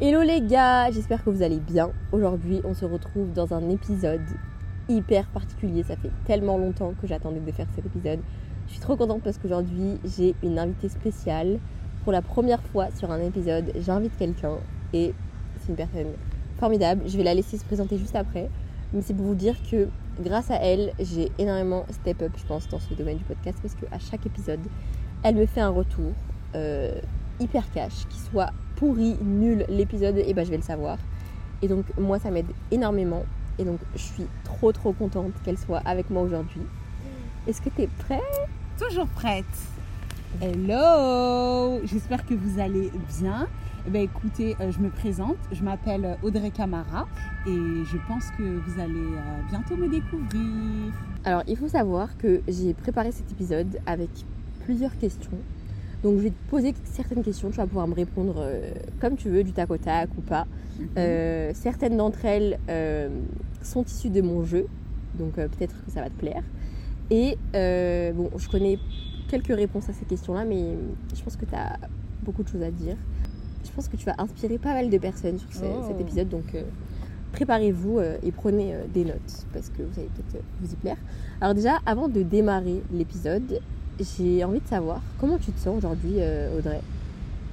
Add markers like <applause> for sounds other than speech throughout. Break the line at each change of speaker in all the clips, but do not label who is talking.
Hello les gars, j'espère que vous allez bien. Aujourd'hui, on se retrouve dans un épisode hyper particulier. Ça fait tellement longtemps que j'attendais de faire cet épisode. Je suis trop contente parce qu'aujourd'hui, j'ai une invitée spéciale. Pour la première fois sur un épisode, j'invite quelqu'un et c'est une personne formidable. Je vais la laisser se présenter juste après. Mais c'est pour vous dire que grâce à elle, j'ai énormément step up, je pense, dans ce domaine du podcast parce qu'à chaque épisode, elle me fait un retour euh, hyper cash, qui soit pourri, nul l'épisode, et ben je vais le savoir. Et donc moi ça m'aide énormément. Et donc je suis trop trop contente qu'elle soit avec moi aujourd'hui. Est-ce que tu es prêt
Toujours prête. Hello J'espère que vous allez bien. Eh ben, écoutez, euh, je me présente, je m'appelle Audrey Camara et je pense que vous allez euh, bientôt me découvrir.
Alors il faut savoir que j'ai préparé cet épisode avec plusieurs questions. Donc je vais te poser certaines questions, tu vas pouvoir me répondre euh, comme tu veux, du tac au tac ou pas. Euh, certaines d'entre elles euh, sont issues de mon jeu, donc euh, peut-être que ça va te plaire. Et euh, bon, je connais quelques réponses à ces questions-là, mais je pense que tu as beaucoup de choses à dire. Je pense que tu vas inspirer pas mal de personnes sur ce-
Oh.
cet épisode, donc euh, préparez-vous euh, et prenez euh, des notes parce que vous allez peut-être vous y plaire. Alors déjà, avant de démarrer l'épisode, j'ai envie de savoir comment tu te sens aujourd'hui, Audrey.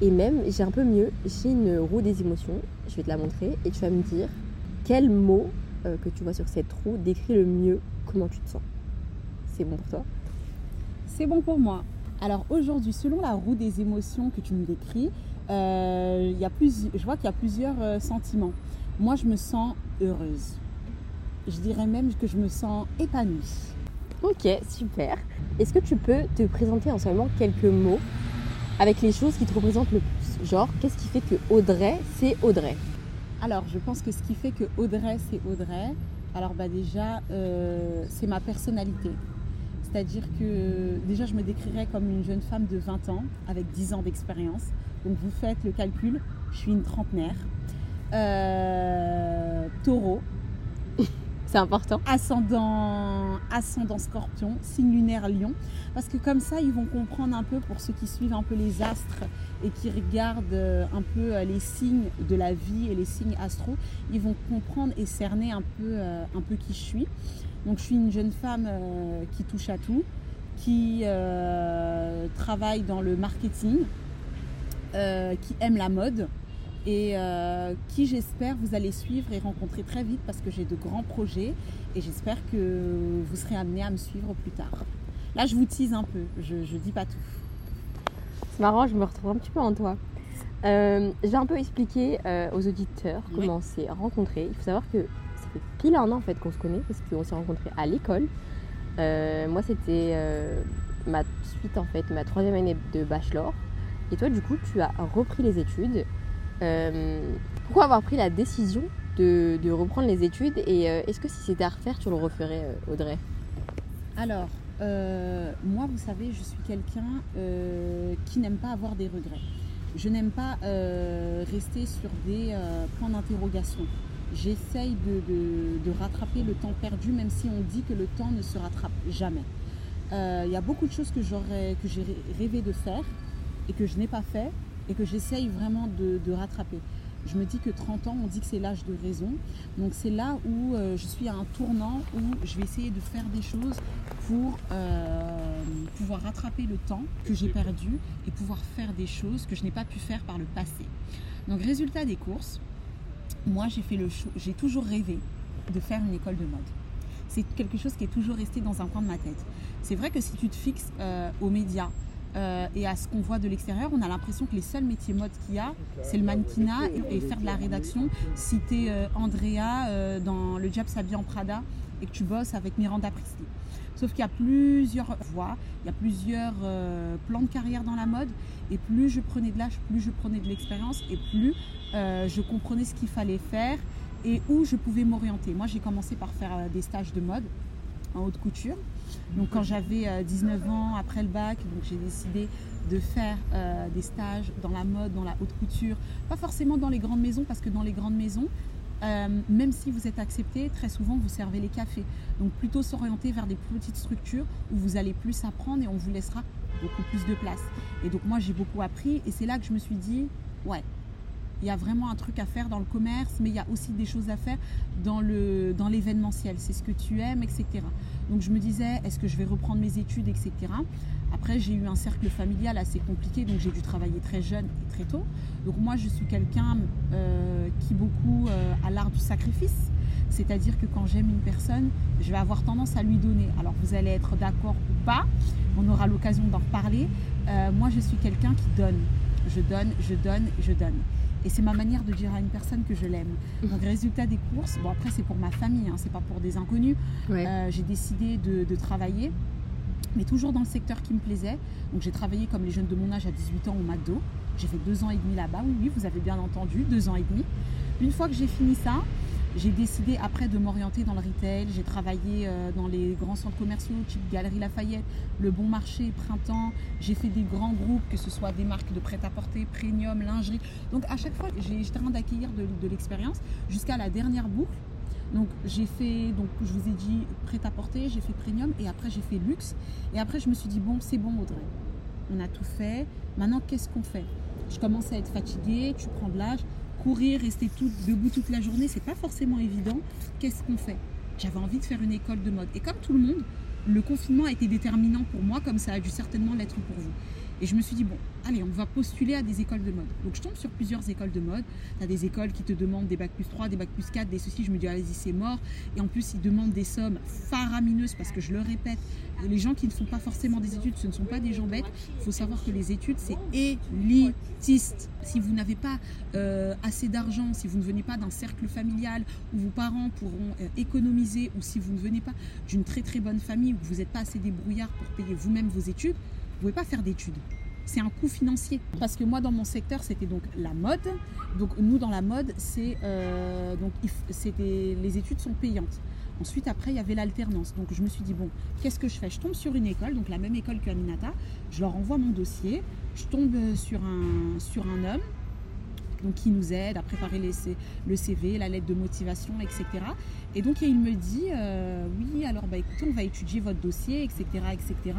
Et même, j'ai un peu mieux, j'ai une roue des émotions, je vais te la montrer, et tu vas me dire quel mot que tu vois sur cette roue décrit le mieux comment tu te sens. C'est bon pour toi?
C'est bon pour moi. Alors aujourd'hui, selon la roue des émotions que tu me décris, euh, y a plus, je vois qu'il y a plusieurs euh, sentiments. Moi, je me sens heureuse. Je dirais même que je me sens épanouie.
Ok, super. Est-ce que tu peux te présenter en seulement quelques mots avec les choses qui te représentent le plus? Genre, qu'est-ce qui fait que Audrey, c'est Audrey?
Alors, je pense que ce qui fait que Audrey, c'est Audrey, alors bah déjà, euh, c'est ma personnalité. C'est-à-dire que déjà, je me décrirais comme une jeune femme de 20 ans avec 10 ans d'expérience. Donc, vous faites le calcul, je suis une trentenaire. Euh, taureau, <laughs>
C'est important.
ascendant, ascendant scorpion, signe lunaire lion. Parce que comme ça, ils vont comprendre un peu, pour ceux qui suivent un peu les astres et qui regardent euh, un peu euh, les signes de la vie et les signes astro, ils vont comprendre et cerner un peu, un peu qui je suis. Donc je suis une jeune femme qui touche à tout, qui euh, travaille dans le marketing, euh, qui aime la mode et euh, qui j'espère vous allez suivre et rencontrer très vite parce que j'ai de grands projets et j'espère que vous serez amenés à me suivre plus tard. Là je vous tease un peu, je ne dis pas tout.
C'est marrant, je me retrouve un petit peu en toi. Euh, je vais un peu expliquer euh, aux auditeurs
Oui.
comment on s'est rencontrés. Il faut savoir que ça fait pile un an en fait qu'on se connaît parce qu'on s'est rencontrés à l'école. Moi, c'était ma suite en fait, ma troisième année de bachelor. Et toi, du coup, tu as repris les études. Euh, pourquoi avoir pris la décision de, reprendre les études Et euh, est-ce que si c'était à refaire, tu le referais, euh, Audrey?
Alors, moi vous savez, je suis quelqu'un qui n'aime pas avoir des regrets. Je n'aime pas rester sur des points d'interrogation. J'essaye de, rattraper le temps perdu, même si on dit que le temps ne se rattrape jamais. Il y a beaucoup de choses que j'aurais, que j'ai rêvé de faire et que je n'ai pas fait et que j'essaye vraiment de, rattraper. Je me dis que 30 ans, on dit que c'est l'âge de raison. Donc c'est là où euh, je suis à un tournant où je vais essayer de faire des choses pour euh, pouvoir rattraper le temps que j'ai perdu et pouvoir faire des choses que je n'ai pas pu faire par le passé. Donc résultat des courses, moi j'ai toujours rêvé de faire une école de mode. C'est quelque chose qui est toujours resté dans un coin de ma tête. C'est vrai que si tu te fixes euh, aux médias euh, et à ce qu'on voit de l'extérieur, on a l'impression que les seuls métiers mode qu'il y a, c'est le mannequinat et, et faire de la rédaction. Si tu es Andrea euh, dans Le Diable s'habille en Prada et que tu bosses avec Miranda Priestly. Sauf qu'il y a plusieurs voies, il y a plusieurs euh, plans de carrière dans la mode. Et plus je prenais de l'âge, plus je prenais de l'expérience et plus euh, je comprenais ce qu'il fallait faire et où je pouvais m'orienter. Moi, j'ai commencé par faire euh, des stages de mode en haute couture. Donc quand j'avais euh, 19 ans, après le bac, j'ai décidé de faire euh, des stages dans la mode, dans la haute couture. Pas forcément dans les grandes maisons, parce que dans les grandes maisons, euh, même si vous êtes accepté, très souvent vous servez les cafés. Donc plutôt s'orienter vers des petites structures où vous allez plus apprendre et on vous laissera beaucoup plus de place. Et donc moi j'ai beaucoup appris et c'est là que je me suis dit, ouais, il y a vraiment un truc à faire dans le commerce, mais il y a aussi des choses à faire dans le dans l'événementiel. C'est ce que tu aimes, etc. Donc je me disais, est-ce que je vais reprendre mes études, etc. Après, j'ai eu un cercle familial assez compliqué, donc j'ai dû travailler très jeune et très tôt. Donc moi, je suis quelqu'un euh, qui beaucoup euh, a l'art du sacrifice. C'est-à-dire que quand j'aime une personne, je vais avoir tendance à lui donner. Alors vous allez être d'accord ou pas, on aura l'occasion d'en reparler. Euh, moi, je suis quelqu'un qui donne. Je donne, je donne, je donne. Et c'est ma manière de dire à une personne que je l'aime. Donc, résultat des courses, bon après c'est pour ma famille, hein, c'est pas pour des inconnus. j'ai décidé de, de travailler mais toujours dans le secteur qui me plaisait. Donc j'ai travaillé comme les jeunes de mon âge à 18 ans au McDo. J'ai fait deux ans et demi là-bas, oui, oui, vous avez bien entendu, deux ans et demi. Une fois que j'ai fini ça, j'ai décidé après de m'orienter dans le retail. J'ai travaillé euh, dans les grands centres commerciaux, type Galerie Lafayette, Le Bon Marché, Printemps. J'ai fait des grands groupes, que ce soit des marques de prêt-à-porter, premium, lingerie. Donc à chaque fois, j'étais en train d'accueillir de, de l'expérience jusqu'à la dernière boucle donc j'ai fait, donc je vous ai dit prêt-à-porter, j'ai fait premium et après j'ai fait luxe. Et après je me suis dit bon c'est bon Audrey, on a tout fait. Maintenant qu'est-ce qu'on fait? Je commence à être fatiguée, tu prends de l'âge, courir, rester debout toute la journée, c'est pas forcément évident. Qu'est-ce qu'on fait? J'avais envie de faire une école de mode. Et comme tout le monde, le confinement a été déterminant pour moi, comme ça a dû certainement l'être pour vous. Et je me suis dit, bon, allez, on va postuler à des écoles de mode. Donc je tombe sur plusieurs écoles de mode. Tu as des écoles qui te demandent des bacs plus 3, des bacs plus 4, des ceci. Je me dis, allez-y, c'est mort. Et en plus, ils demandent des sommes faramineuses parce que je le répète, les gens qui ne font pas forcément des études, ce ne sont pas des gens bêtes. Il faut savoir que les études, c'est élitiste. Si vous n'avez pas euh, assez d'argent, si vous ne venez pas d'un cercle familial où vos parents pourront euh, économiser, ou si vous ne venez pas d'une très très bonne famille, où vous n'êtes pas assez débrouillard pour payer vous-même vos études, pouvez pas faire d'études. C'est un coût financier. Parce que moi, dans mon secteur, c'était donc la mode. Donc nous, dans la mode, c'est euh, donc les études sont payantes. Ensuite, après, il y avait l'alternance. Donc, je me suis dit, bon, qu'est-ce que je fais? Je tombe sur une école, donc la même école que Aminata. Je leur envoie mon dossier. Je tombe sur un, sur un homme donc qui nous aide à préparer le CV, la lettre de motivation, etc. Et donc il me dit, euh, oui, alors bah, écoutez, on va étudier votre dossier, etc., etc.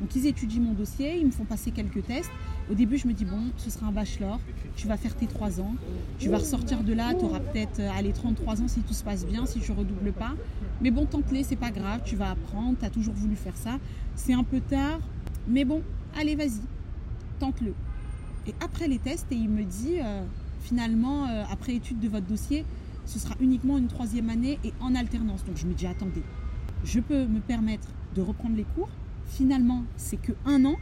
Donc ils étudient mon dossier, ils me font passer quelques tests. Au début, je me dis, bon, ce sera un bachelor, tu vas faire tes 3 ans, tu vas ressortir de là, tu auras peut-être euh, allez, 33 ans si tout se passe bien, si tu redoubles pas. Mais bon, tente-les, c'est pas grave, tu vas apprendre, tu as toujours voulu faire ça. C'est un peu tard, mais bon, allez, vas-y, tente-le. Et après les tests, et il me dit, euh, finalement, euh, après étude de votre dossier, ce sera uniquement une troisième année et en alternance. Donc je me dis, attendez, je peux me permettre de reprendre les cours. Finalement, c'est que un an.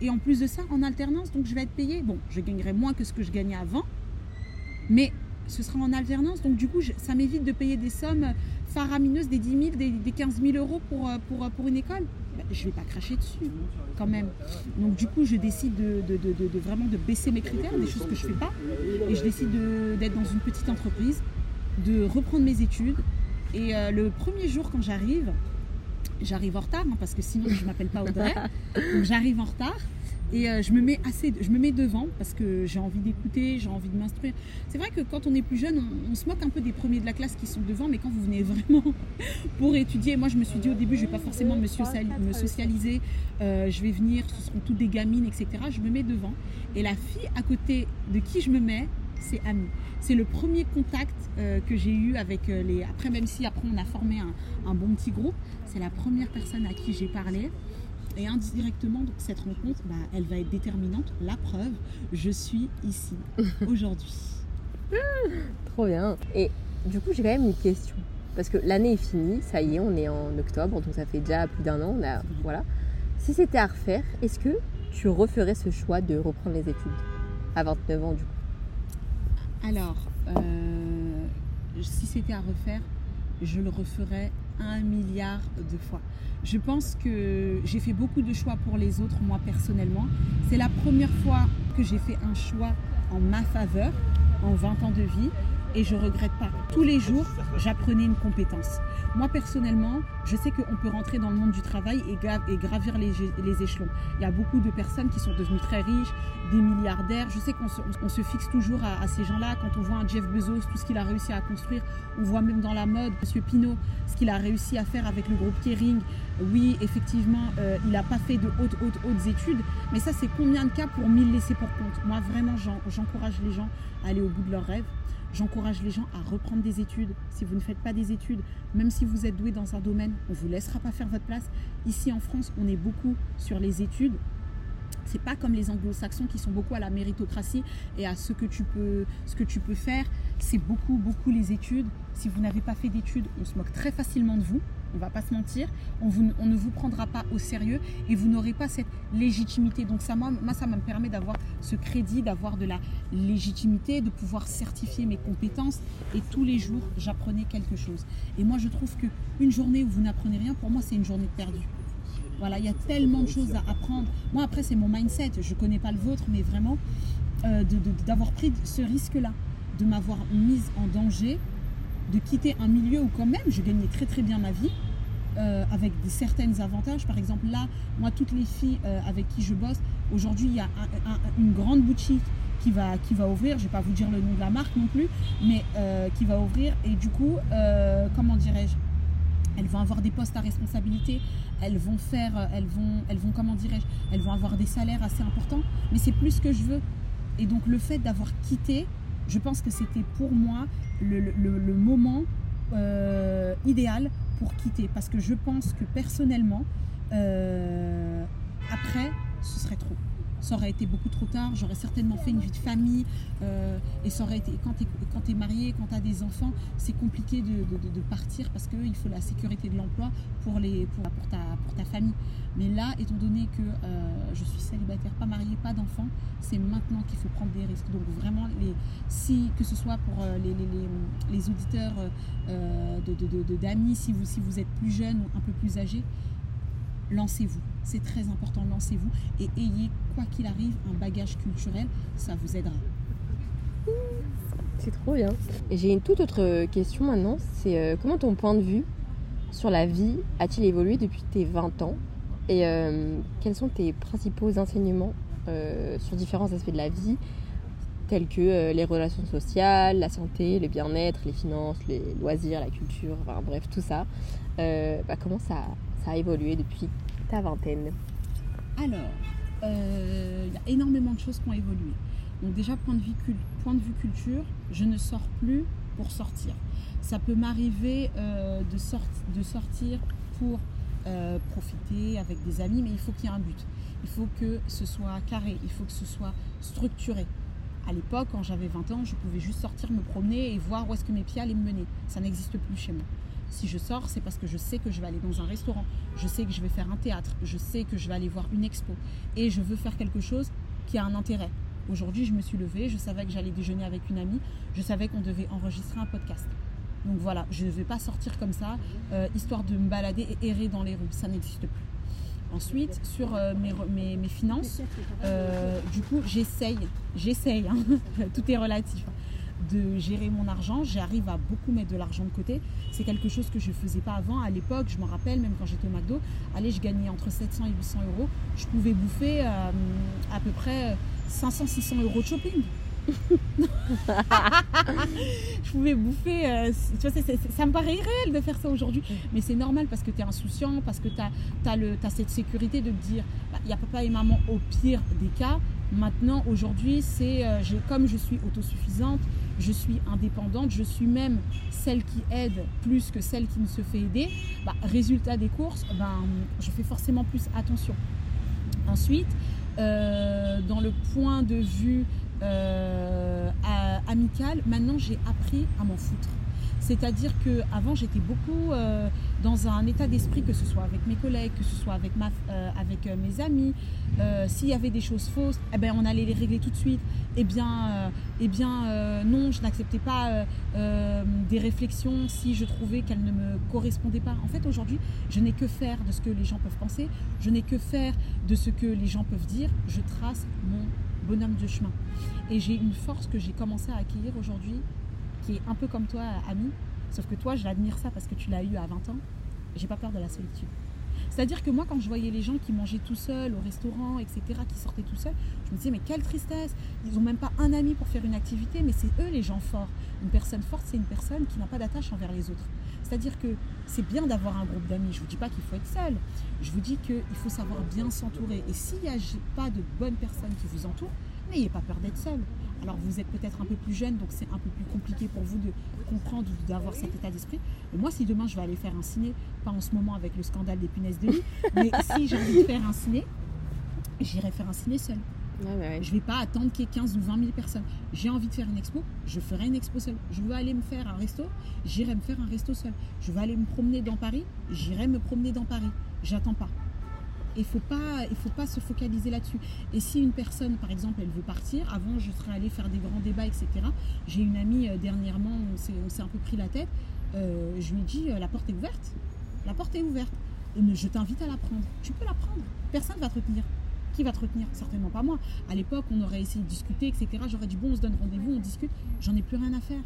Et en plus de ça, en alternance, donc je vais être payé. Bon, je gagnerai moins que ce que je gagnais avant. Mais ce sera en alternance. Donc du coup, ça m'évite de payer des sommes faramineuses, des 10 000, des, des 15 000 euros euh, pour, pour une école. Je ben, je vais pas cracher dessus quand même. Donc du coup, je décide de, de, vraiment de baisser mes critères, des choses que je fais pas, et je décide d'être dans une petite entreprise, de reprendre mes études. Et euh, le premier jour quand j'arrive, j'arrive en retard, hein, parce que sinon je m'appelle pas Audrey, <laughs> donc j'arrive en retard. Et euh, je me mets assez, je me mets devant parce que j'ai envie d'écouter, j'ai envie de m'instruire. C'est vrai que quand on est plus jeune, on, se moque un peu des premiers de la classe qui sont devant, mais quand vous venez vraiment <laughs> pour étudier, moi je me suis dit au début, je vais pas forcément me, socialiser, euh, je vais venir, ce seront toutes des gamines, etc. Je me mets devant. Et la fille à côté de qui je me mets, c'est Ami. C'est le premier contact euh, que j'ai eu avec les. Après, même si après on a formé un, un bon petit groupe, c'est la première personne à qui j'ai parlé. Et indirectement, donc, cette rencontre, bah, elle va être déterminante. La preuve, je suis ici <laughs> aujourd'hui.
Trop bien. Et du coup, j'ai quand même une question. Parce que l'année est finie, ça y est, on est en octobre, donc ça fait déjà plus d'un an. voilà. Si c'était à refaire, est-ce que tu referais ce choix de reprendre les études à 29 ans du coup?
Alors, euh, si c'était à refaire, je le referais un milliard de fois. Je pense que j'ai fait beaucoup de choix pour les autres, moi personnellement. C'est la première fois que j'ai fait un choix en ma faveur, en 20 ans de vie. Et je regrette pas. Tous les jours, j'apprenais une compétence. Moi, personnellement, je sais qu'on peut rentrer dans le monde du travail et, gravir les, échelons. Il y a beaucoup de personnes qui sont devenues très riches, des milliardaires. Je sais qu'on se, fixe toujours à, ces gens-là. Quand on voit un Jeff Bezos, tout ce qu'il a réussi à construire, on voit même dans la mode, Monsieur Pinault, ce qu'il a réussi à faire avec le groupe Kering. Oui, effectivement, euh, il n'a pas fait de hautes, hautes, hautes études, mais ça, c'est combien de cas pour mille laisser pour compte? Moi, vraiment, j'encourage les gens à aller au bout de leurs rêves. J'encourage les gens à reprendre des études. Si vous ne faites pas des études, même si vous êtes doué dans un domaine, on ne vous laissera pas faire votre place. Ici en France, on est beaucoup sur les études. C'est pas comme les anglo-saxons qui sont beaucoup à la méritocratie et à ce que tu peux, ce que tu peux faire. C'est beaucoup, beaucoup les études. Si vous n'avez pas fait d'études, on se moque très facilement de vous on va pas se mentir, on, ne vous prendra pas au sérieux et vous n'aurez pas cette légitimité. Donc ça, moi, ça me permet d'avoir ce crédit, d'avoir de la légitimité, de pouvoir certifier mes compétences et tous les jours, j'apprenais quelque chose. Et moi, je trouve qu'une journée où vous n'apprenez rien, pour moi, c'est une journée perdue. Voilà, il y a tellement de choses à apprendre. Moi, après, c'est mon mindset. Je ne connais pas le vôtre, mais vraiment, euh, d'avoir pris ce risque-là, de m'avoir mise en danger, de quitter un milieu où quand même je gagnais très très bien ma vie, euh, avec des certains avantages. Par exemple, là, moi, toutes les filles euh, avec qui je bosse, aujourd'hui, il y a une grande boutique qui va, qui va ouvrir. Je ne vais pas vous dire le nom de la marque non plus, mais euh, qui va ouvrir. Et du coup, comment dirais-je? Elles vont avoir des postes à responsabilité, elles vont faire, elles vont, elles vont comment dirais-je, elles vont avoir des salaires assez importants, mais c'est plus ce que je veux. Et donc le fait d'avoir quitté, je pense que c'était pour moi le, moment euh, idéal pour quitter. Parce que je pense que personnellement, euh, après, ce serait trop ça aurait été beaucoup trop tard. J'aurais certainement fait une vie de famille. Euh, et ça aurait été, quand tu es, marié, quand tu as des enfants, c'est compliqué de, partir parce qu'il faut la sécurité de l'emploi pour, les, pour, pour, ta, pour ta famille. Mais là, étant donné que euh, je suis célibataire, pas mariée, pas d'enfants, c'est maintenant qu'il faut prendre des risques. Donc vraiment, les, si, que ce soit pour euh, les, les, les, auditeurs d'amis, si vous, si vous êtes plus jeune ou un peu plus âgé, lancez-vous. C'est très important, lancez-vous et ayez, quoi qu'il arrive, un bagage culturel, ça vous aidera.
C'est trop bien. J'ai une toute autre question maintenant, c'est euh, comment ton point de vue sur la vie a-t-il évolué depuis tes 20 ans? Et euh, quels sont tes principaux enseignements euh, sur différents aspects de la vie, tels que les relations sociales, la santé, le bien-être, les finances, les loisirs, la culture, enfin bref, tout ça? Bah, comment ça, ça a évolué depuis ta vingtaine
Alors, euh, il y a énormément de choses qui ont évolué. Donc déjà, point de, vue, culture, je ne sors plus pour sortir. Ça peut m'arriver euh, de, de, sortir pour euh, profiter avec des amis, mais il faut qu'il y ait un but. Il faut que ce soit carré, il faut que ce soit structuré. À l'époque, quand j'avais 20 ans, je pouvais juste sortir, me promener et voir où est-ce que mes pieds allaient me mener. Ça n'existe plus chez moi. Si je sors, c'est parce que je sais que je vais aller dans un restaurant, je sais que je vais faire un théâtre, je sais que je vais aller voir une expo et je veux faire quelque chose qui a un intérêt. Aujourd'hui, je me suis levée, je savais que j'allais déjeuner avec une amie, je savais qu'on devait enregistrer un podcast. Donc voilà, je ne vais pas sortir comme ça, euh, histoire de me balader et errer dans les rues. Ça n'existe plus. Ensuite, sur euh, mes, finances, euh, du coup, j'essaye, j'essaye, hein. <laughs> tout est relatif de gérer mon argent. J'arrive à beaucoup mettre de l'argent de côté. C'est quelque chose que je ne faisais pas avant. À l'époque, je me rappelle, même quand j'étais au McDo, allez, je gagnais entre 700 et 800 euros. Je pouvais bouffer euh, à peu près 500-600 euros de shopping. <laughs> je pouvais bouffer. Euh, tu vois, ça me paraît irréel de faire ça aujourd'hui. Mais c'est normal parce que tu es insouciant, parce que tu as, as, cette sécurité de te dire bah, il y a papa et maman au pire des cas. Maintenant, aujourd'hui, c'est euh, comme je suis autosuffisante, je suis indépendante, je suis même celle qui aide plus que celle qui ne se fait aider, bah, résultat des courses, ben, je fais forcément plus attention. Ensuite, euh, dans le point de vue euh, amical, maintenant j'ai appris à m'en foutre. C'est-à-dire qu'avant, j'étais beaucoup euh, dans un état d'esprit, que ce soit avec mes collègues, que ce soit avec, euh, euh, mes amis. S'il y avait des choses fausses, eh ben, on allait les régler tout de suite. Eh bien, eh bien non, je n'acceptais pas des réflexions si je trouvais qu'elles ne me correspondaient pas. En fait, aujourd'hui, je n'ai que faire de ce que les gens peuvent penser. Je n'ai que faire de ce que les gens peuvent dire. Je trace mon bonhomme de chemin. Et j'ai une force que j'ai commencé à acquérir aujourd'hui qui est un peu comme toi, ami. Sauf que toi, je l'admire ça parce que tu l'as eu à 20 ans. J'ai pas peur de la solitude. C'est-à-dire que moi, quand je voyais les gens qui mangeaient tout seuls au restaurant, etc., qui sortaient tout seuls, je me disais, mais quelle tristesse Ils n'ont même pas un ami pour faire une activité, mais c'est eux les gens forts. Une personne forte, c'est une personne qui n'a pas d'attache envers les autres. C'est-à-dire que c'est bien d'avoir un groupe d'amis. Je ne vous dis pas qu'il faut être seul. Je vous dis qu'il faut savoir bien s'entourer. Et s'il n'y a pas de bonnes personnes qui vous entourent, n'ayez pas peur d'être seul. Alors vous êtes peut-être un peu plus jeune, donc c'est un peu plus compliqué pour vous de comprendre ou d'avoir cet état d'esprit. Et moi, si demain je vais aller faire un ciné, pas en ce moment avec le scandale des punaises de lit, <laughs> mais si j'ai envie de faire un ciné, j'irai faire un ciné seul. Je ne vais pas attendre qu'il y ait 15 ou 20 000 personnes. J'ai envie de faire une expo, je ferai une expo seule. Je veux aller me faire un resto, j'irai me faire un resto seul. Je veux aller me promener dans Paris, j'irai me promener dans Paris. J'attends pas. Il faut, pas, faut pas se focaliser là-dessus. Et si une personne, par exemple, elle veut partir, avant je serais allée faire des grands débats, etc. J'ai une amie euh, dernièrement, on s'est un peu pris la tête. Euh, je lui ai dit, euh, la porte est ouverte. La porte est ouverte. je t'invite à la prendre. Tu peux la prendre. Personne ne va te retenir. Qui va te retenir? Certainement pas moi. À l'époque, on aurait essayé de discuter, etc. J'aurais dit, bon, on se donne rendez-vous, on discute. J'en ai plus rien à faire.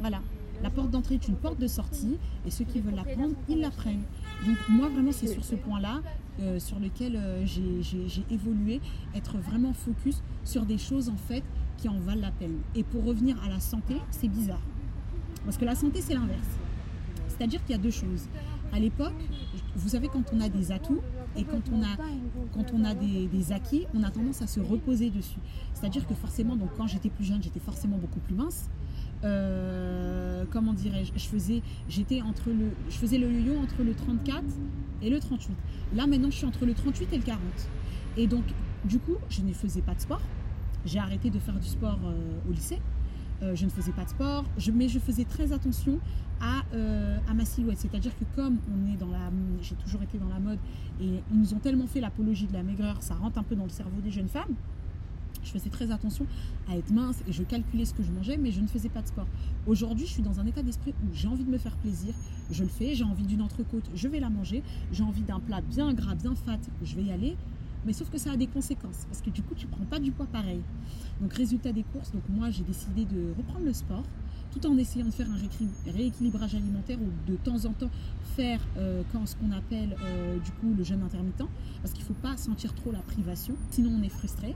Voilà. La porte d'entrée est une porte de sortie et ceux qui veulent la prendre, ils la prennent. Donc moi vraiment c'est sur ce point-là euh, sur lequel euh, j'ai évolué, être vraiment focus sur des choses en fait qui en valent la peine. Et pour revenir à la santé, c'est bizarre. Parce que la santé c'est l'inverse. C'est-à-dire qu'il y a deux choses. À l'époque, vous savez quand on a des atouts et quand on a, quand on a des, des acquis, on a tendance à se reposer dessus. C'est-à-dire que forcément, donc quand j'étais plus jeune, j'étais forcément beaucoup plus mince. Euh, comment dirais-je, je faisais, j'étais entre le, je faisais le yo-yo entre le 34 et le 38. Là maintenant, je suis entre le 38 et le 40. Et donc, du coup, je ne faisais pas de sport. J'ai arrêté de faire du sport euh, au lycée. Euh, je ne faisais pas de sport, mais je faisais très attention à, à ma silhouette. C'est-à-dire que comme on est dans la, j'ai toujours été dans la mode et ils nous ont tellement fait l'apologie de la maigreur, ça rentre un peu dans le cerveau des jeunes femmes je faisais très attention à être mince et je calculais ce que je mangeais, mais je ne faisais pas de sport. Aujourd'hui, je suis dans un état d'esprit où j'ai envie de me faire plaisir, je le fais, j'ai envie d'une entrecôte, je vais la manger, j'ai envie d'un plat bien gras, bien fat, je vais y aller. Mais sauf que ça a des conséquences, parce que du coup, tu prends pas du poids pareil. Donc, résultat des courses, donc moi, j'ai décidé de reprendre le sport, tout en essayant de faire un rééquilibrage alimentaire ou de temps en temps faire euh, quand ce qu'on appelle euh, du coup le jeûne intermittent, parce qu'il ne faut pas sentir trop la privation, sinon on est frustré.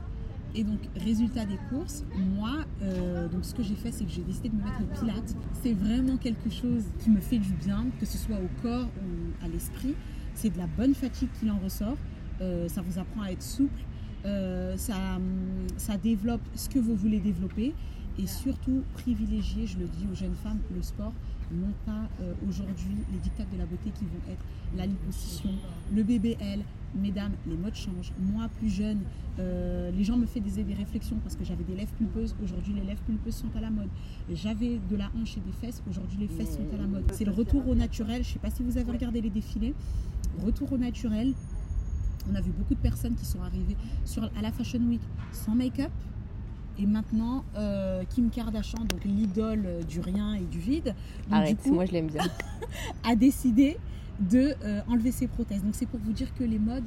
Et donc, résultat des courses, moi, euh, donc ce que j'ai fait, c'est que j'ai décidé de me mettre au pilate. C'est vraiment quelque chose qui me fait du bien, que ce soit au corps ou à l'esprit. C'est de la bonne fatigue qui en ressort. Euh, ça vous apprend à être souple. Euh, ça, développe ce que vous voulez développer. Et surtout, privilégier, je le dis aux jeunes femmes, le sport non pas aujourd'hui les dictats de la beauté qui vont être la liposuction, le BBL, mesdames, les modes changent. Moi, plus jeune, euh, les gens me faisaient des réflexions parce que j'avais des lèvres pulpeuses. Aujourd'hui, les lèvres pulpeuses sont à la mode. J'avais de la hanche et des fesses. Aujourd'hui, les fesses sont à la mode. C'est le retour au naturel. Je ne sais pas si vous avez regardé les défilés. Retour au naturel. On a vu beaucoup de personnes qui sont arrivées sur, à la Fashion Week sans make-up. Et maintenant, euh, Kim Kardashian, donc l'idole du rien et du vide,
Arrête, moi je l'aime bien, <laughs>
a décidé de euh, enlever ses prothèses. Donc c'est pour vous dire que les modes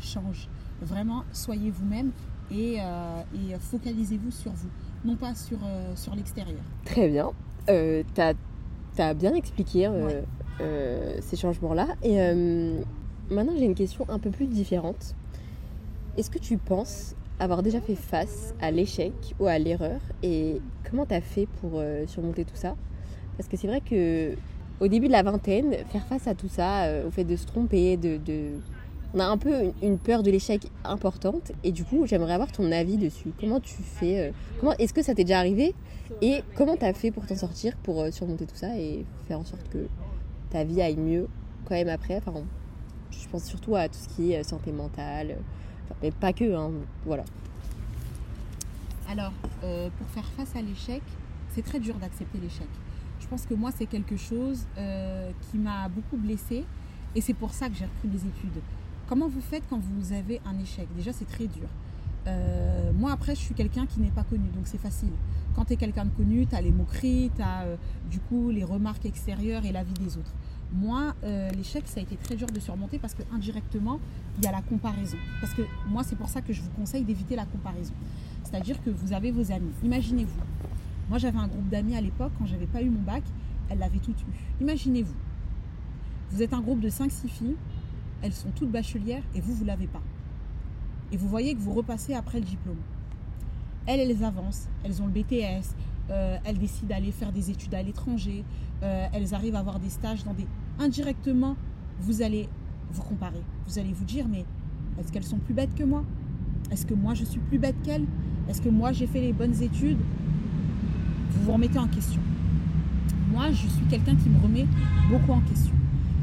changent. Vraiment, soyez vous-même et, euh, focalisez-vous sur vous, non pas sur, euh, sur l'extérieur.
Très bien. tu as, bien expliqué ces changements-là. Et maintenant, j'ai une question un peu plus différente. Est-ce que tu penses avoir déjà fait face à l'échec ou à l'erreur? Et comment tu as fait pour surmonter tout ça? Parce que c'est vrai que au début de la vingtaine, faire face à tout ça, euh, au fait de se tromper, de, on a un peu une, peur de l'échec importante. Et du coup, j'aimerais avoir ton avis dessus. Comment tu fais euh, Comment Est-ce que ça t'est déjà arrivé? Et comment tu as fait pour t'en sortir, pour euh, surmonter tout ça et faire en sorte que ta vie aille mieux quand même après? Je pense surtout à tout ce qui est santé mentale, mais pas que. Hein, voilà.
Alors, pour faire face à l'échec, c'est très dur d'accepter l'échec je pense que moi, c'est quelque chose euh, qui m'a beaucoup blessée et c'est pour ça que j'ai repris mes études. Comment vous faites quand vous avez un échec? Déjà, c'est très dur. Euh, moi, après, je suis quelqu'un qui n'est pas connu, donc c'est facile. Quand tu es quelqu'un de connu, tu as les moqueries, tu as euh, du coup les remarques extérieures et la vie des autres. Moi, l'échec, ça a été très dur de surmonter parce que indirectement, il y a la comparaison. Parce que moi, c'est pour ça que je vous conseille d'éviter la comparaison. C'est-à-dire que vous avez vos amis. Imaginez-vous, Moi, j'avais un groupe d'amis à l'époque, quand j'avais pas eu mon bac, elles l'avaient toutes eu. Imaginez-vous, vous êtes un groupe de 5-6 filles, elles sont toutes bachelières et vous, vous l'avez pas. Et vous voyez que vous repassez après le diplôme. Elles, elles avancent, elles ont le BTS, euh, elles décident d'aller faire des études à l'étranger, euh, elles arrivent à avoir des stages dans des... Indirectement, vous allez vous comparer. Vous allez vous dire, mais est-ce qu'elles sont plus bêtes que moi? Est-ce que moi, je suis plus bête qu'elles? Est-ce que moi, j'ai fait les bonnes études? Vous vous remettez en question. Moi, je suis quelqu'un qui me remet beaucoup en question.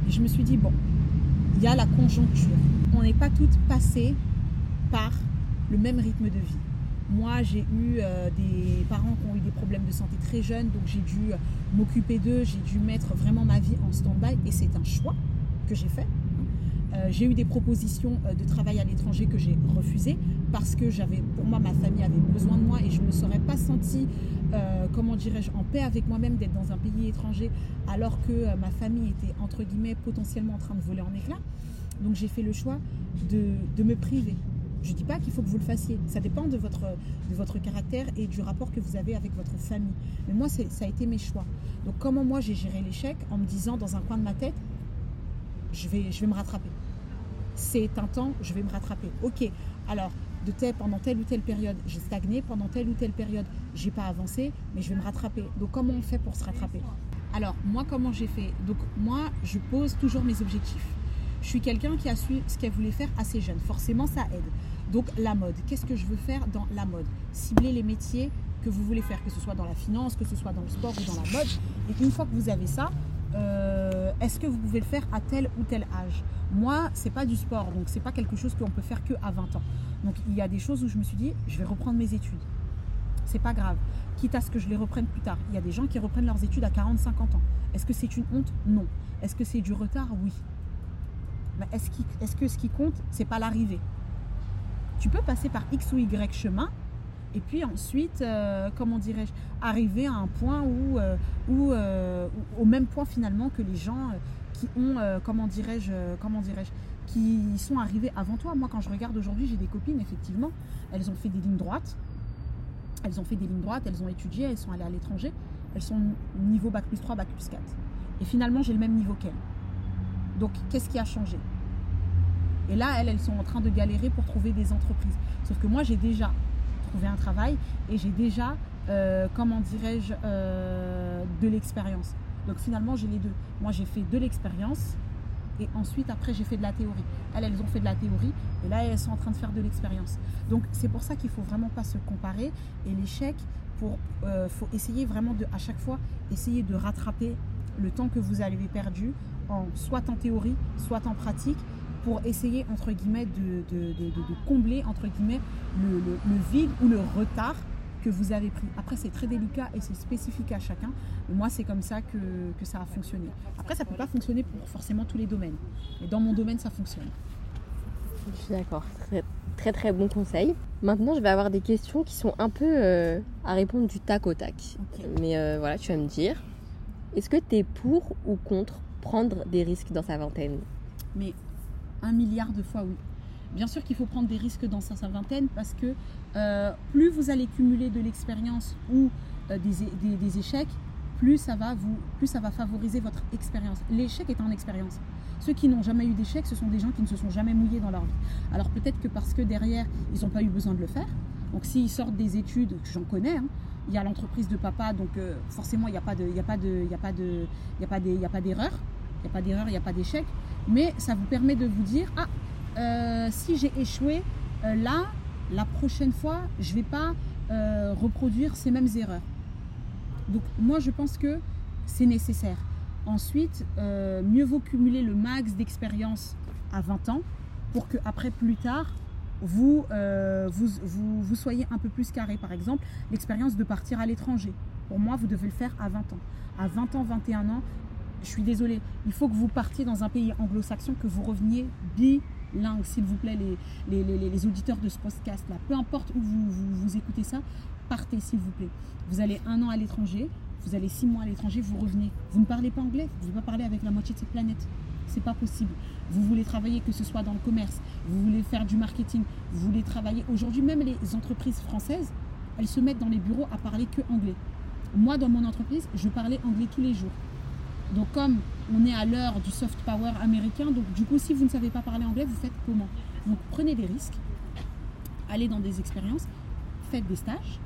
Et je me suis dit, bon, il y a la conjoncture. On n'est pas toutes passées par le même rythme de vie. Moi, j'ai eu euh, des parents qui ont eu des problèmes de santé très jeunes, donc j'ai dû m'occuper d'eux, j'ai dû mettre vraiment ma vie en stand-by, et c'est un choix que j'ai fait. Euh, j'ai eu des propositions de travail à l'étranger que j'ai refusées parce que j'avais, pour moi, ma famille avait besoin de moi et je ne me serais pas sentie, comment dirais-je, en paix avec moi-même d'être dans un pays étranger alors que ma famille était, entre guillemets, potentiellement en train de voler en éclats. Donc j'ai fait le choix de, de me priver, je ne dis pas qu'il faut que vous le fassiez. Ça dépend de votre, de votre caractère et du rapport que vous avez avec votre famille. Mais moi, ça a été mes choix. Donc comment moi j'ai géré l'échec en me disant dans un coin de ma tête, je vais, je vais me rattraper. C'est un temps, je vais me rattraper. Ok, alors de pendant telle ou telle période, j'ai stagné, pendant telle ou telle période, j'ai pas avancé, mais je vais me rattraper. Donc comment on fait pour se rattraper? Alors moi, comment j'ai fait? Donc moi, je pose toujours mes objectifs. Je suis quelqu'un qui a su ce qu'elle voulait faire assez jeune. Forcément, ça aide. Donc la mode, qu'est-ce que je veux faire dans la mode? Cibler les métiers que vous voulez faire, que ce soit dans la finance, que ce soit dans le sport ou dans la mode. Et une fois que vous avez ça, euh, est-ce que vous pouvez le faire à tel ou tel âge? Moi, c'est pas du sport, donc c'est pas quelque chose qu'on peut faire que à 20 ans. Donc il y a des choses où je me suis dit, je vais reprendre mes études. C'est pas grave, quitte à ce que je les reprenne plus tard. Il y a des gens qui reprennent leurs études à 40-50 ans. Est-ce que c'est une honte? Non. Est-ce que c'est du retard? Oui. Mais est-ce, est-ce que ce qui compte, c'est pas l'arrivée? Tu peux passer par X ou Y chemin et puis ensuite, euh, comment dirais-je, arriver à un point où, euh, euh, au même point finalement que les gens qui ont, comment dirais-je, comment dirais-je, qui sont arrivés avant toi. Moi, quand je regarde aujourd'hui, j'ai des copines, effectivement, elles ont fait des lignes droites. Elles ont fait des lignes droites, elles ont étudié, elles sont allées à l'étranger. Elles sont niveau bac plus 3, bac plus 4. Et finalement, j'ai le même niveau qu'elles. Donc, qu'est-ce qui a changé? Et là, elles, elles sont en train de galérer pour trouver des entreprises. Sauf que moi, j'ai déjà trouvé un travail et j'ai déjà, euh, comment dirais-je, euh, de l'expérience. Donc finalement, j'ai les deux. Moi, j'ai fait de l'expérience et ensuite, après, j'ai fait de la théorie. Elles, elles ont fait de la théorie et là, elles sont en train de faire de l'expérience. Donc c'est pour ça qu'il faut vraiment pas se comparer. Et l'échec, pour, euh, faut essayer vraiment de, à chaque fois, essayer de rattraper le temps que vous avez perdu, en, soit en théorie, soit en pratique, pour essayer, entre guillemets, de, combler, entre guillemets, le, vide ou le retard que vous avez pris. Après, c'est très délicat et c'est spécifique à chacun. Moi, c'est comme ça que, ça a fonctionné. Après, ça ne peut pas fonctionner pour forcément tous les domaines. Mais dans mon domaine, ça fonctionne.
Je suis d'accord. Très, très, très bon conseil. Maintenant, je vais avoir des questions qui sont un peu euh, à répondre du tac au tac. Mais euh, voilà, tu vas me dire. Est-ce que tu es pour ou contre prendre des risques dans sa vingtaine?
Mais un milliard de fois oui. Bien sûr qu'il faut prendre des risques dans sa, vingtaine parce que euh, plus vous allez cumuler de l'expérience ou euh, des, échecs, plus ça, va vous, plus ça va favoriser votre expérience. L'échec est en expérience. Ceux qui n'ont jamais eu d'échec, ce sont des gens qui ne se sont jamais mouillés dans leur vie. Alors peut-être que parce que derrière, ils n'ont pas eu besoin de le faire. Donc s'ils sortent des études, j'en connais, hein, il y a l'entreprise de papa, donc euh, forcément il n'y a pas de, il a pas de, il a pas de, il il a pas d'erreur, il n'y a pas d'erreur, il n'y a pas d'échec mais ça vous permet de vous dire, ah, euh, si j'ai échoué euh, là, la prochaine fois, je vais pas euh, reproduire ces mêmes erreurs. Donc moi, je pense que c'est nécessaire. Ensuite, mieux vaut cumuler le max d'expérience à 20 ans pour que après plus tard, vous, soyez un peu plus carré. Par exemple, l'expérience de partir à l'étranger. Pour moi, vous devez le faire à 20 ans. À 20 ans, 21 ans, je suis désolée, il faut que vous partiez dans un pays anglo-saxon, que vous reveniez bilingue, s'il vous plaît, les, les, auditeurs de ce podcast-là. Peu importe où vous, vous, écoutez ça, partez, s'il vous plaît. Vous allez un an à l'étranger, vous allez six mois à l'étranger, vous revenez. Vous ne parlez pas anglais, vous ne pouvez pas parler avec la moitié de cette planète. C'est pas possible. Vous voulez travailler, que ce soit dans le commerce, vous voulez faire du marketing, vous voulez travailler. Aujourd'hui, même les entreprises françaises, elles se mettent dans les bureaux à parler que anglais. Moi, dans mon entreprise, je parlais anglais tous les jours. Donc, comme on est à l'heure du soft power américain, donc du coup, si vous ne savez pas parler anglais, vous faites comment? Donc, prenez des risques, allez dans des expériences, faites des stages,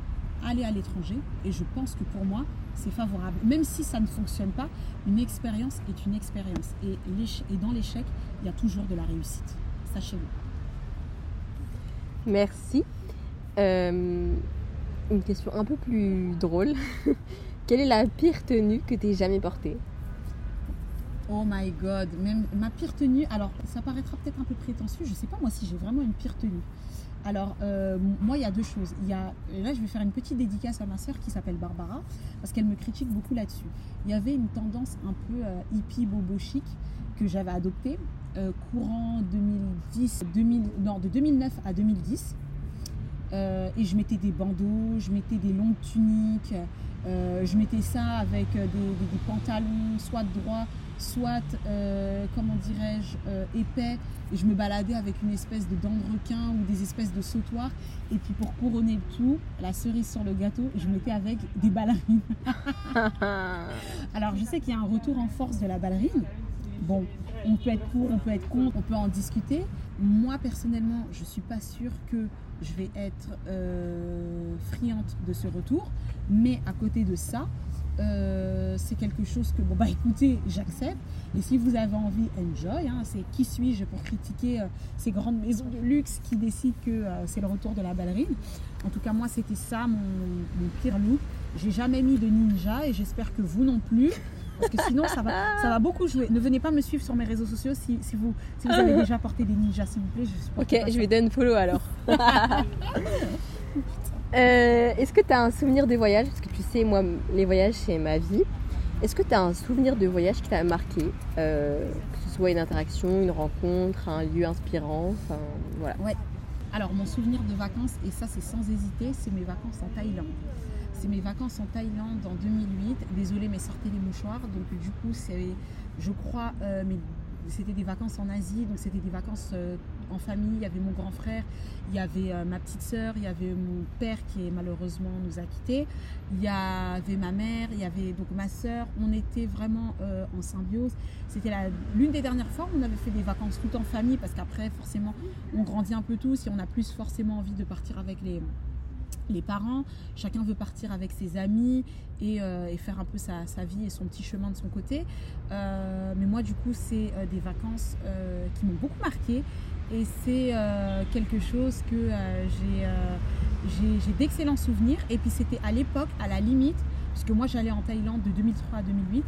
allez à l'étranger. Et je pense que pour moi, c'est favorable. Même si ça ne fonctionne pas, une expérience est une expérience. Et, dans l'échec, il y a toujours de la réussite. Sachez-le.
Merci. Euh, une question un peu plus drôle. <laughs> Quelle est la pire tenue que tu jamais portée?
Oh my god, même ma pire tenue, alors ça paraîtra peut-être un peu prétentieux, je sais pas moi si j'ai vraiment une pire tenue. Alors, euh, moi, il y a deux choses. Y a, là, je vais faire une petite dédicace à ma sœur qui s'appelle Barbara, parce qu'elle me critique beaucoup là-dessus. Il y avait une tendance un peu euh, hippie, bobo chic que j'avais adoptée, euh, courant 2010, 2000, non, de 2009 à 2010. et je mettais des bandeaux, je mettais des longues tuniques, je mettais ça avec des, des pantalons, soit droits, soit, euh, comment dirais-je, euh, épais. Et je me baladais avec une espèce de dent de requin ou des espèces de sautoirs. Et puis pour couronner le tout, la cerise sur le gâteau, je mettais avec des ballerines. <laughs> Alors je sais qu'il y a un retour en force de la ballerine. Bon, on peut être pour, on peut être contre, on peut en discuter. Moi personnellement, je ne suis pas sûre que je vais être euh, friante de ce retour. Mais à côté de ça, euh, c'est quelque chose que, bon, bah écoutez, j'accepte. Et si vous avez envie, enjoy. Hein, c'est qui suis-je pour critiquer euh, ces grandes maisons de luxe qui décident que euh, c'est le retour de la ballerine? En tout cas, moi, c'était ça mon, pire look. J'ai jamais mis de ninja et j'espère que vous non plus. Parce que sinon, ça va, <laughs> ça va beaucoup jouer. Ne venez pas me suivre sur mes réseaux sociaux si, si vous, si vous avez <laughs> déjà porté des ninjas, s'il vous plaît.
Je ok, je vais donner follow alors. <laughs> Euh, est-ce que tu as un souvenir des voyages Parce que tu sais, moi, les voyages, c'est ma vie. Est-ce que tu as un souvenir de voyage qui t'a marqué? Euh, Que ce soit une interaction, une rencontre, un lieu inspirant Enfin, voilà.
Ouais. Alors, mon souvenir de vacances, et ça, c'est sans hésiter, c'est mes vacances en Thaïlande. C'est mes vacances en Thaïlande en 2008. Désolée, mais sortez les mouchoirs. Donc, du coup, c'est, je crois, euh, mes c'était des vacances en Asie, donc c'était des vacances en famille. Il y avait mon grand frère, il y avait euh, ma petite sœur, il y avait mon père qui malheureusement nous a quittés, il y avait ma mère, il y avait donc ma sœur. On était vraiment euh, en symbiose. C'était l'une des dernières fois où on avait fait des vacances tout en famille parce qu'après forcément on grandit un peu tous et on a plus forcément envie de partir avec les les parents, chacun veut partir avec ses amis et, euh, faire un peu sa, vie et son petit chemin de son côté. Mais moi, du coup, c'est des vacances qui m'ont beaucoup marqué et c'est quelque chose que j'ai d'excellents souvenirs. Et puis, c'était à l'époque, à la limite, puisque moi, j'allais en Thaïlande de 2003 à 2008.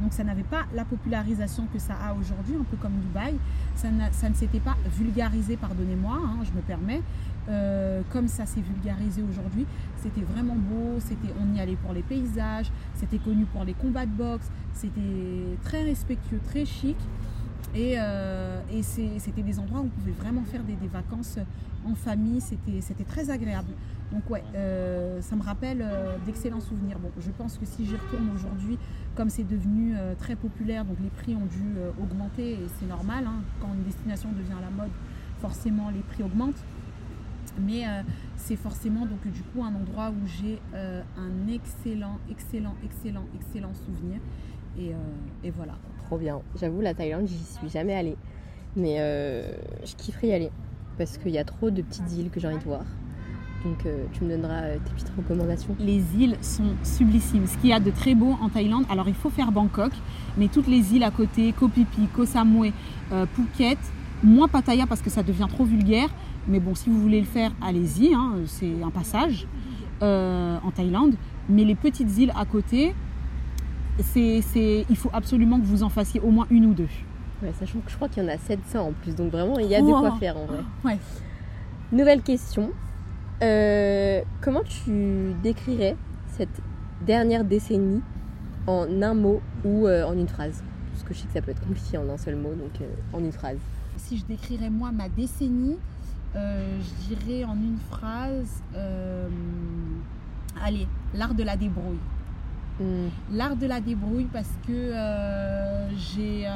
Donc ça n'avait pas la popularisation que ça a aujourd'hui, un peu comme Dubaï. Ça, ne s'était pas vulgarisé, pardonnez-moi, hein, je me permets. Euh, comme ça s'est vulgarisé aujourd'hui. C'était vraiment beau, c'était, on y allait pour les paysages, c'était connu pour les combats de boxe, c'était très respectueux, très chic. Et, euh, c'était des endroits où on pouvait vraiment faire des, vacances en famille, c'était, très agréable. Donc ouais, euh, ça me rappelle d'excellents souvenirs. Bon, je pense que si j'y retourne aujourd'hui, comme c'est devenu très populaire, donc les prix ont dû augmenter et c'est normal. Hein. quand une destination devient à la mode, forcément les prix augmentent. Mais euh, c'est forcément donc du coup un endroit où j'ai euh, un excellent, excellent, excellent, excellent souvenir. Et, euh, voilà.
Trop bien. J'avoue, la Thaïlande, j'y suis jamais allée. Mais je kifferais y aller. Parce qu'il y a trop de petites îles que j'ai envie de voir. Donc tu me donneras tes petites recommandations.
Les îles sont sublissimes. Ce qu'il y a de très beau en Thaïlande, alors il faut faire Bangkok, mais toutes les îles à côté, Koh Phi Koh Samui, Phuket, moins Pattaya parce que ça devient trop vulgaire, mais bon, si vous voulez le faire, allez-y, hein, c'est un passage euh, en Thaïlande. Mais les petites îles à côté, c'est, il faut absolument que vous en fassiez au moins une ou deux.
Ouais, sachant que je crois qu'il y en a 700 en plus, donc vraiment il y a de quoi faire en vrai.
Ouais.
Nouvelle question. Euh, comment tu décrirais cette dernière décennie en un mot ou euh, en une phrase? Parce que je sais que ça peut être compliqué en un seul mot, donc en une phrase.
Si je décrirais moi ma décennie, euh, je dirais en une phrase, euh, allez, l'art de la débrouille. Hmm. L'art de la débrouille parce que euh, j'ai...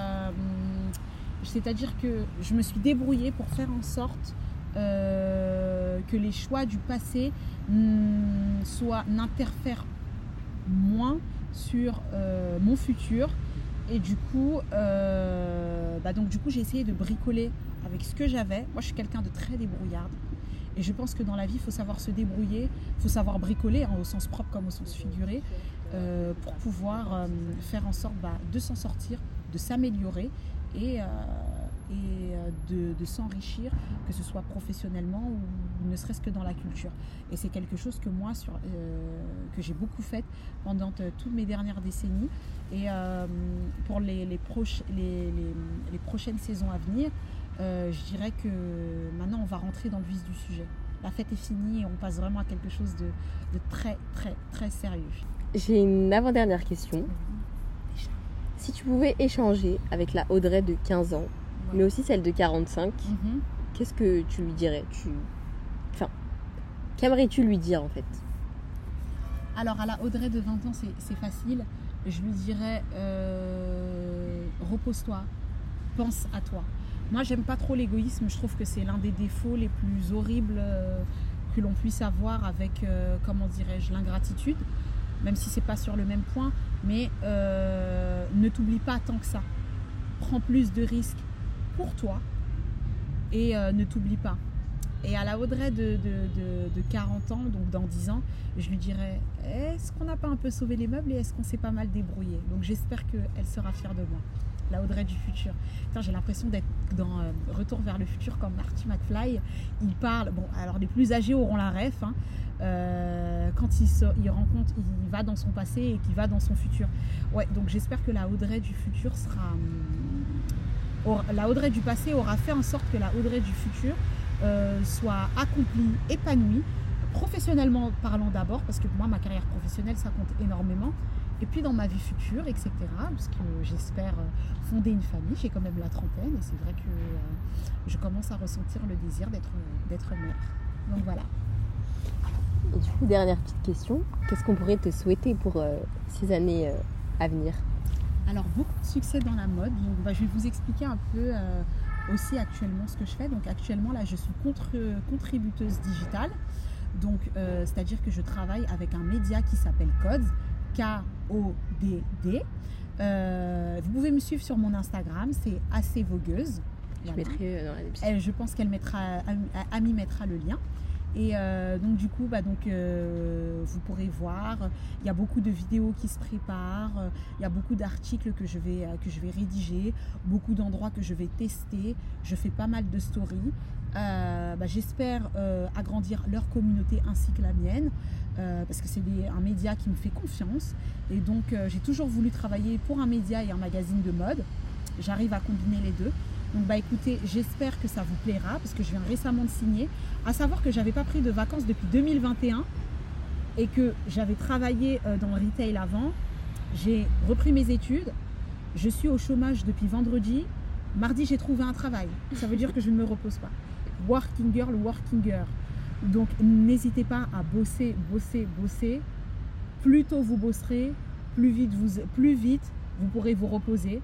C'est-à-dire que je me suis débrouillée pour faire en sorte que les choix du passé n'interfèrent moins sur euh, mon futur. Et du coup, euh, bah du coup, j'ai essayé de bricoler avec ce que j'avais. Moi, je suis quelqu'un de très débrouillarde. Et je pense que dans la vie, il faut savoir se débrouiller, il faut savoir bricoler, hein, au sens propre comme au sens figuré, euh, pour pouvoir euh, faire en sorte bah, de s'en sortir, de s'améliorer et, euh, de, s'enrichir, que ce soit professionnellement ou ne serait-ce que dans la culture. Et c'est quelque chose que moi, que j'ai beaucoup fait pendant toutes mes dernières décennies. Et pour les, prochaines saisons à venir, je dirais que maintenant on va rentrer dans le vif du sujet. La fête est finie et on passe vraiment à quelque chose de très très très sérieux.
J'ai une avant-dernière question. Si tu pouvais échanger avec la Audrey de 15 ans, mais aussi celle de 45,
Mhm.
qu'est-ce que tu lui dirais? Tu... Enfin, qu'aimerais-tu lui dire en fait?
Alors à la Audrey de 20 ans, c'est c'est facile. Je lui dirais euh, repose-toi, pense à toi. Moi, j'aime pas trop l'égoïsme. Je trouve que c'est l'un des défauts les plus horribles euh, que l'on puisse avoir avec, euh, comment dirais-je, l'ingratitude. Même si c'est pas sur le même point, mais euh, ne t'oublie pas tant que ça. Prends plus de risques pour toi et euh, ne t'oublie pas. Et à la Audrey de, de, de- de 40 ans, donc dans 10 ans, je lui dirais est-ce qu'on n'a pas un peu sauvé les meubles et est-ce qu'on s'est pas mal débrouillé? Donc j'espère qu'elle sera fière de moi. La Audrey du futur. J'ai l'impression d'être dans euh, Retour vers le futur comme Marty McFly. Il parle, bon, alors les plus âgés auront la ref. hein. Euh, quand il, rencontre, il va dans son passé et qu'il va dans son futur. Ouais, donc j'espère que la Audrey du futur sera. aura- la Audrey du passé aura fait en sorte que la Audrey du futur euh, soit accomplie, épanouie, professionnellement parlant d'abord, parce que pour moi, ma carrière professionnelle, ça compte énormément. Et puis dans ma vie future, etc. Parce que j'espère euh, fonder une famille. J'ai quand même la trentaine et c'est vrai que euh, je commence à ressentir le désir d'être mère. Donc voilà.
Et du coup, dernière petite question, qu'est-ce qu'on pourrait te souhaiter pour euh, ces années euh, à venir?
Alors beaucoup de succès dans la mode. Donc bah, je vais vous expliquer un peu euh, aussi actuellement ce que je fais. Donc actuellement là je suis contre- contributeuse digitale. Donc c'est-à-dire que je travaille avec un média qui s'appelle Codes, K-O-D-D. Vous pouvez me suivre sur mon Instagram, c'est assez vogueuse.
Je
Voilà.
mettrai dans la description.
Elle, je pense qu'elle mettra, Ami mettra le lien. Et euh, donc du coup, bah, donc, euh, vous pourrez voir, il y a beaucoup de vidéos qui se préparent, il y a beaucoup d'articles que, je vais, euh, que je vais rédiger, beaucoup d'endroits que je vais tester, je fais pas mal de stories. Bah, J'espère agrandir leur communauté ainsi que la mienne, parce que c'est un média qui me fait confiance. Et donc j'ai toujours voulu travailler pour un média et un magazine de mode. J'arrive à combiner les deux. Donc bah écoutez, j'espère que ça vous plaira parce que je viens récemment de signer. À savoir que j'avais pas pris de vacances depuis 2021 et que j'avais travaillé euh, dans le retail avant. J'ai repris mes études. Je suis au chômage depuis vendredi. Mardi, j'ai trouvé un travail. Ça veut dire que je ne me repose pas. Working girl, working girl. Donc n'hésitez pas à bosser, bosser, bosser. Plus tôt vous bosserez, plus vite vous, plus vite vous pourrez vous reposer.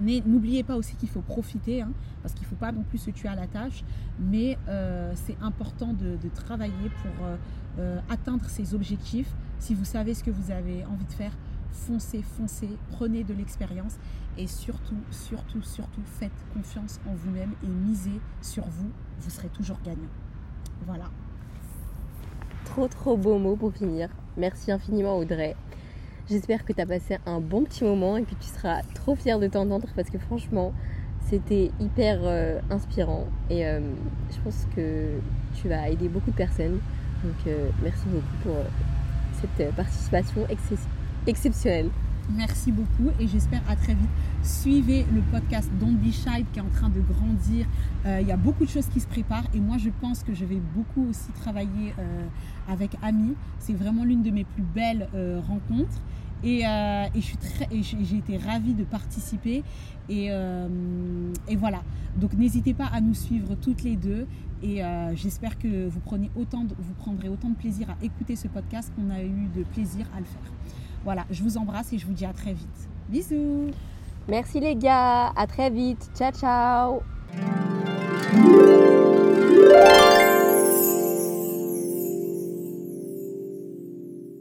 N'oubliez pas aussi qu'il faut profiter, hein, parce qu'il ne faut pas non plus se tuer à la tâche, mais euh, c'est important de, de travailler pour euh, euh, atteindre ses objectifs. Si vous savez ce que vous avez envie de faire, foncez, foncez, prenez de l'expérience et surtout, surtout, surtout, faites confiance en vous-même et misez sur vous, vous serez toujours gagnant. Voilà.
Trop trop beau mot pour finir. Merci infiniment Audrey. J'espère que tu as passé un bon petit moment et que tu seras trop fière de t'entendre parce que franchement, c'était hyper euh, inspirant et euh, je pense que tu vas aider beaucoup de personnes. Donc euh, merci beaucoup pour cette participation exceptionnelle.
Merci beaucoup et j'espère à très vite. Suivez le podcast Don't Be qui est en train de grandir. Euh, il y a beaucoup de choses qui se préparent et moi je pense que je vais beaucoup aussi travailler euh, avec Ami. C'est vraiment l'une de mes plus belles euh, rencontres. Et, euh, et je suis très, j'ai été ravie de participer. Et, euh, et voilà. Donc n'hésitez pas à nous suivre toutes les deux. Et euh, j'espère que vous, prenez autant de- vous prendrez autant de plaisir à écouter ce podcast qu'on a eu de plaisir à le faire. Voilà, je vous embrasse et je vous dis à très vite. Bisous
Merci les gars, à très vite. Ciao ciao